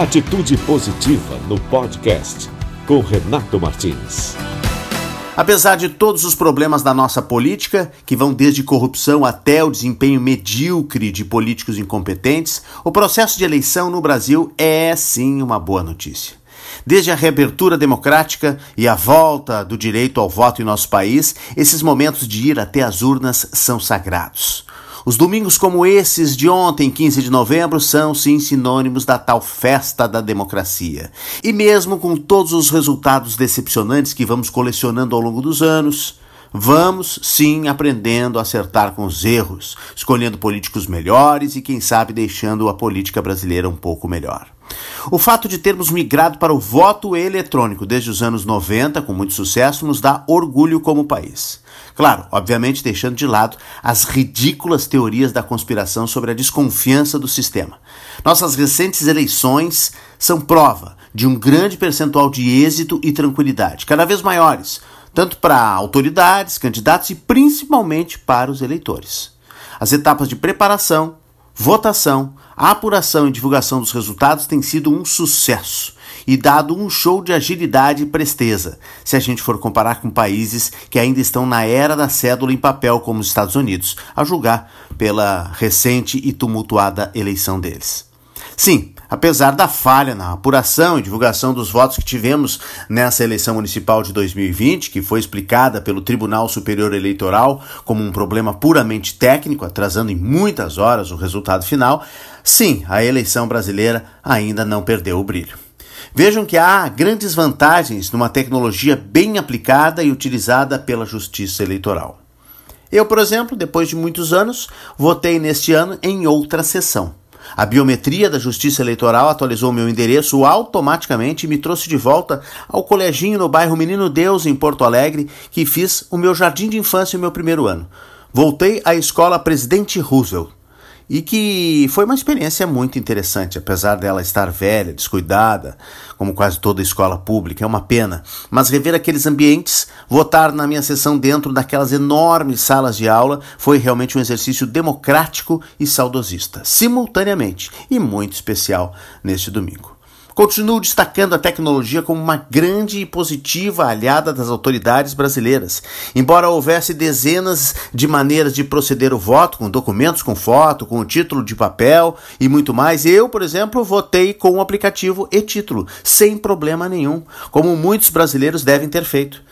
Atitude Positiva no podcast com Renato Martins. Apesar de todos os problemas da nossa política, que vão desde corrupção até o desempenho medíocre de políticos incompetentes, o processo de eleição no Brasil é sim uma boa notícia. Desde a reabertura democrática e a volta do direito ao voto em nosso país, esses momentos de ir até as urnas são sagrados. Os domingos como esses de ontem, 15 de novembro, são sim sinônimos da tal festa da democracia. E mesmo com todos os resultados decepcionantes que vamos colecionando ao longo dos anos, vamos sim aprendendo a acertar com os erros, escolhendo políticos melhores e, quem sabe, deixando a política brasileira um pouco melhor. O fato de termos migrado para o voto eletrônico desde os anos 90, com muito sucesso, nos dá orgulho como país. Claro, obviamente deixando de lado as ridículas teorias da conspiração sobre a desconfiança do sistema. Nossas recentes eleições são prova de um grande percentual de êxito e tranquilidade, cada vez maiores, tanto para autoridades, candidatos e principalmente para os eleitores. As etapas de preparação, votação, apuração e divulgação dos resultados têm sido um sucesso e dado um show de agilidade e presteza, se a gente for comparar com países que ainda estão na era da cédula em papel, como os Estados Unidos, a julgar pela recente e tumultuada eleição deles. Sim, apesar da falha na apuração e divulgação dos votos que tivemos nessa eleição municipal de 2020, que foi explicada pelo Tribunal Superior Eleitoral como um problema puramente técnico, atrasando em muitas horas o resultado final, sim, a eleição brasileira ainda não perdeu o brilho. Vejam que há grandes vantagens numa tecnologia bem aplicada e utilizada pela Justiça Eleitoral. Eu, por exemplo, depois de muitos anos, votei neste ano em outra sessão. A biometria da Justiça Eleitoral atualizou meu endereço automaticamente e me trouxe de volta ao coleginho no bairro Menino Deus, em Porto Alegre, que fiz o meu jardim de infância em meu primeiro ano. Voltei à escola Presidente Roosevelt e que foi uma experiência muito interessante, apesar dela estar velha, descuidada, como quase toda escola pública, é uma pena. Mas rever aqueles ambientes, votar na minha sessão dentro daquelas enormes salas de aula, foi realmente um exercício democrático e saudosista, simultaneamente, e muito especial neste domingo. Continuo destacando a tecnologia como uma grande e positiva aliada das autoridades brasileiras. Embora houvesse dezenas de maneiras de proceder o voto, com documentos com foto, com título de papel e muito mais, eu, por exemplo, votei com o aplicativo e título, sem problema nenhum, como muitos brasileiros devem ter feito.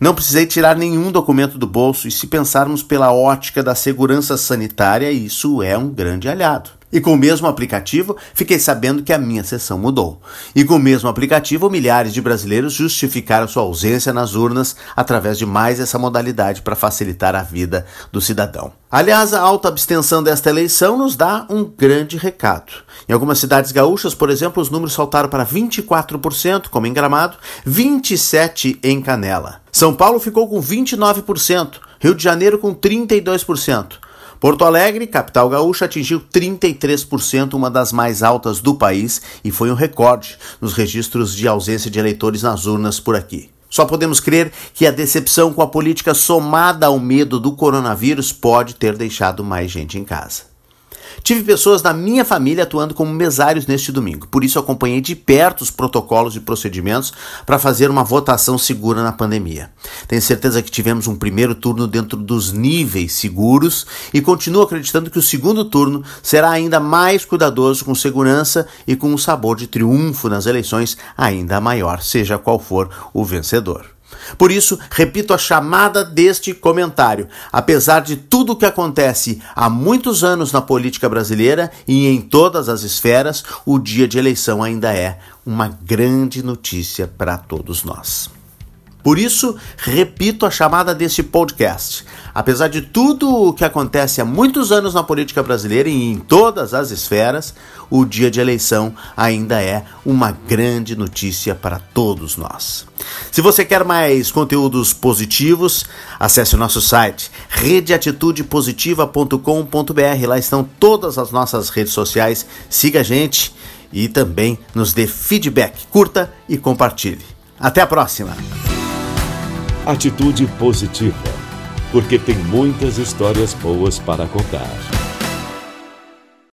Não precisei tirar nenhum documento do bolso, e se pensarmos pela ótica da segurança sanitária, isso é um grande aliado. E com o mesmo aplicativo, fiquei sabendo que a minha sessão mudou. E com o mesmo aplicativo, milhares de brasileiros justificaram sua ausência nas urnas através de mais essa modalidade para facilitar a vida do cidadão. Aliás, a alta abstenção desta eleição nos dá um grande recado. Em algumas cidades gaúchas, por exemplo, os números saltaram para 24%, como em Gramado, 27% em Canela. São Paulo ficou com 29%, Rio de Janeiro com 32%. Porto Alegre, capital gaúcha, atingiu 33%, uma das mais altas do país, e foi um recorde nos registros de ausência de eleitores nas urnas por aqui. Só podemos crer que a decepção com a política somada ao medo do coronavírus pode ter deixado mais gente em casa. Tive pessoas da minha família atuando como mesários neste domingo, por isso acompanhei de perto os protocolos e procedimentos para fazer uma votação segura na pandemia. Tenho certeza que tivemos um primeiro turno dentro dos níveis seguros e continuo acreditando que o segundo turno será ainda mais cuidadoso com segurança e com um sabor de triunfo nas eleições ainda maior, seja qual for o vencedor. Por isso, repito a chamada deste comentário. Apesar de tudo o que acontece há muitos anos na política brasileira e em todas as esferas, o dia de eleição ainda é uma grande notícia para todos nós. Por isso, repito a chamada deste podcast. Apesar de tudo o que acontece há muitos anos na política brasileira e em todas as esferas, o dia de eleição ainda é uma grande notícia para todos nós. Se você quer mais conteúdos positivos, acesse o nosso site redeatitudepositiva.com.br. Lá estão todas as nossas redes sociais. Siga a gente e também nos dê feedback, curta e compartilhe. Até a próxima! Atitude positiva, porque tem muitas histórias boas para contar.